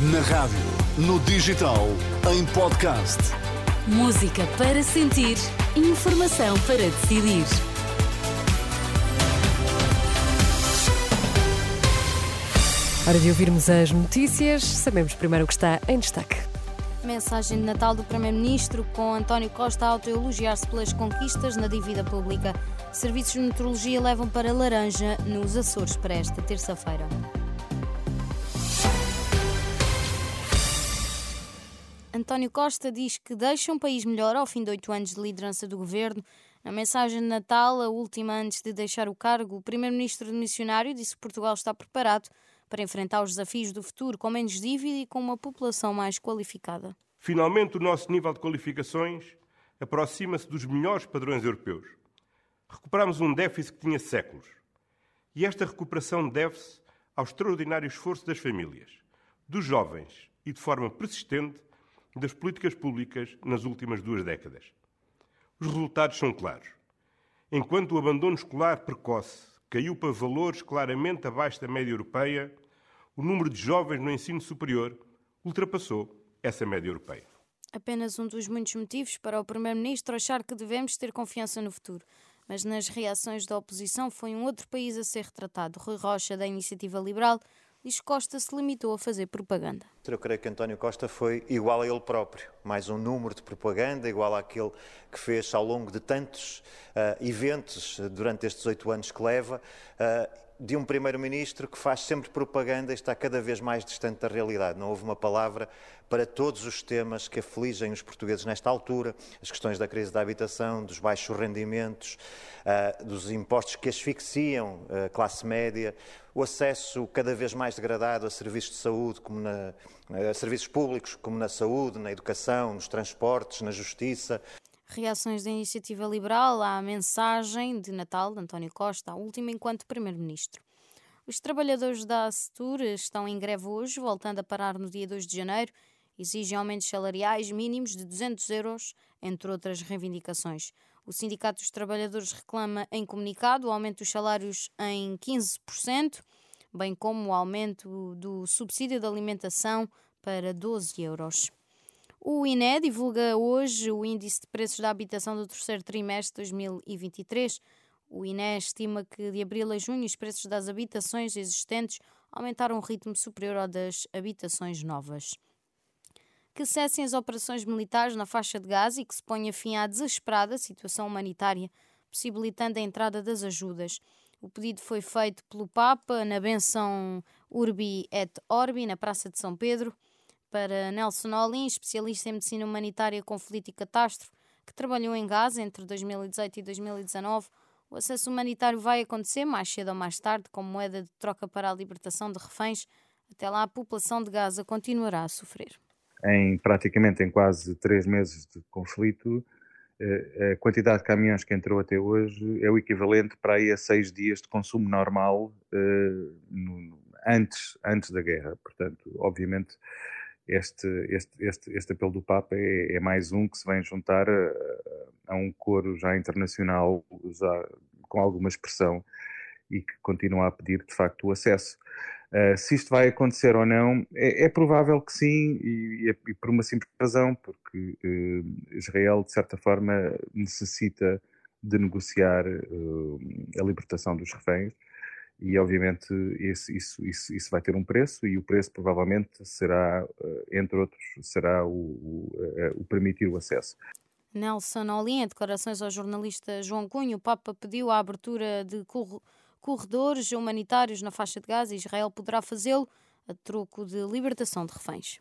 Na rádio, no digital, em podcast. Música para sentir, informação para decidir. Hora de ouvirmos as notícias, sabemos primeiro o que está em destaque. Mensagem de Natal do Primeiro-Ministro, com António Costa a autoelogiar-se pelas conquistas na dívida pública. Serviços de meteorologia levam para laranja nos Açores para esta terça-feira. António Costa diz que deixa um país melhor ao fim de oito anos de liderança do governo. Na mensagem de Natal, a última antes de deixar o cargo, o primeiro-ministro missionário disse que Portugal está preparado para enfrentar os desafios do futuro com menos dívida e com uma população mais qualificada. Finalmente, o nosso nível de qualificações aproxima-se dos melhores padrões europeus. Recuperamos um déficit que tinha séculos. E esta recuperação deve-se ao extraordinário esforço das famílias, dos jovens e, de forma persistente, das políticas públicas nas últimas duas décadas. Os resultados são claros. Enquanto o abandono escolar precoce caiu para valores claramente abaixo da média europeia, o número de jovens no ensino superior ultrapassou essa média europeia. Apenas um dos muitos motivos para o Primeiro-Ministro achar que devemos ter confiança no futuro. Mas nas reações da oposição foi um outro país a ser retratado. Rui Rocha, da Iniciativa Liberal, diz Costa se limitou a fazer propaganda. Eu creio que António Costa foi igual a ele próprio, mais um número de propaganda, igual àquele que fez ao longo de tantos uh, eventos durante estes oito anos que leva. Uh, de um primeiro-ministro que faz sempre propaganda e está cada vez mais distante da realidade. Não houve uma palavra para todos os temas que afligem os portugueses nesta altura, as questões da crise da habitação, dos baixos rendimentos, uh, dos impostos que asfixiam a classe média, o acesso cada vez mais degradado a serviços de saúde, como na, serviços públicos, como na saúde, na educação, nos transportes, na justiça. Reações da Iniciativa Liberal à mensagem de Natal de António Costa, a última enquanto Primeiro-Ministro. Os trabalhadores da Astur estão em greve hoje, voltando a parar no dia 2 de janeiro. Exigem aumentos salariais mínimos de 200 euros, entre outras reivindicações. O Sindicato dos Trabalhadores reclama em comunicado o aumento dos salários em 15%, bem como o aumento do subsídio de alimentação para 12 euros. O INE divulga hoje o índice de preços da habitação do terceiro trimestre de 2023. O INE estima que de abril a junho os preços das habitações existentes aumentaram um ritmo superior ao das habitações novas. Que cessem as operações militares na faixa de Gaza e que se ponha fim à desesperada situação humanitária, possibilitando a entrada das ajudas. O pedido foi feito pelo Papa na benção Urbi et Orbi, na Praça de São Pedro para Nelson Olin, especialista em medicina humanitária, conflito e catástrofe, que trabalhou em Gaza entre 2018 e 2019. O acesso humanitário vai acontecer mais cedo ou mais tarde, como moeda de troca para a libertação de reféns. Até lá, a população de Gaza continuará a sofrer. Em praticamente em quase três meses de conflito, a quantidade de caminhões que entrou até hoje é o equivalente para aí a seis dias de consumo normal eh, antes, antes da guerra. Portanto, obviamente, este, este, este, este apelo do Papa é, é, mais um que se vem juntar a, a, um coro já internacional, já com alguma expressão, e que continua a pedir de facto o acesso. Uh, se isto vai acontecer ou não, é, é provável que sim, e, e, por uma simples razão, porque uh, Israel, de certa forma, necessita de negociar uh, a libertação dos reféns e obviamente esse, isso, isso, isso vai ter um preço e o preço provavelmente será, entre outros, será o, o, o permitir o acesso. Nelson Olin, em declarações ao jornalista João Cunha, o Papa pediu a abertura de corredores humanitários na faixa de Gaza Israel poderá fazê-lo a troco de libertação de reféns.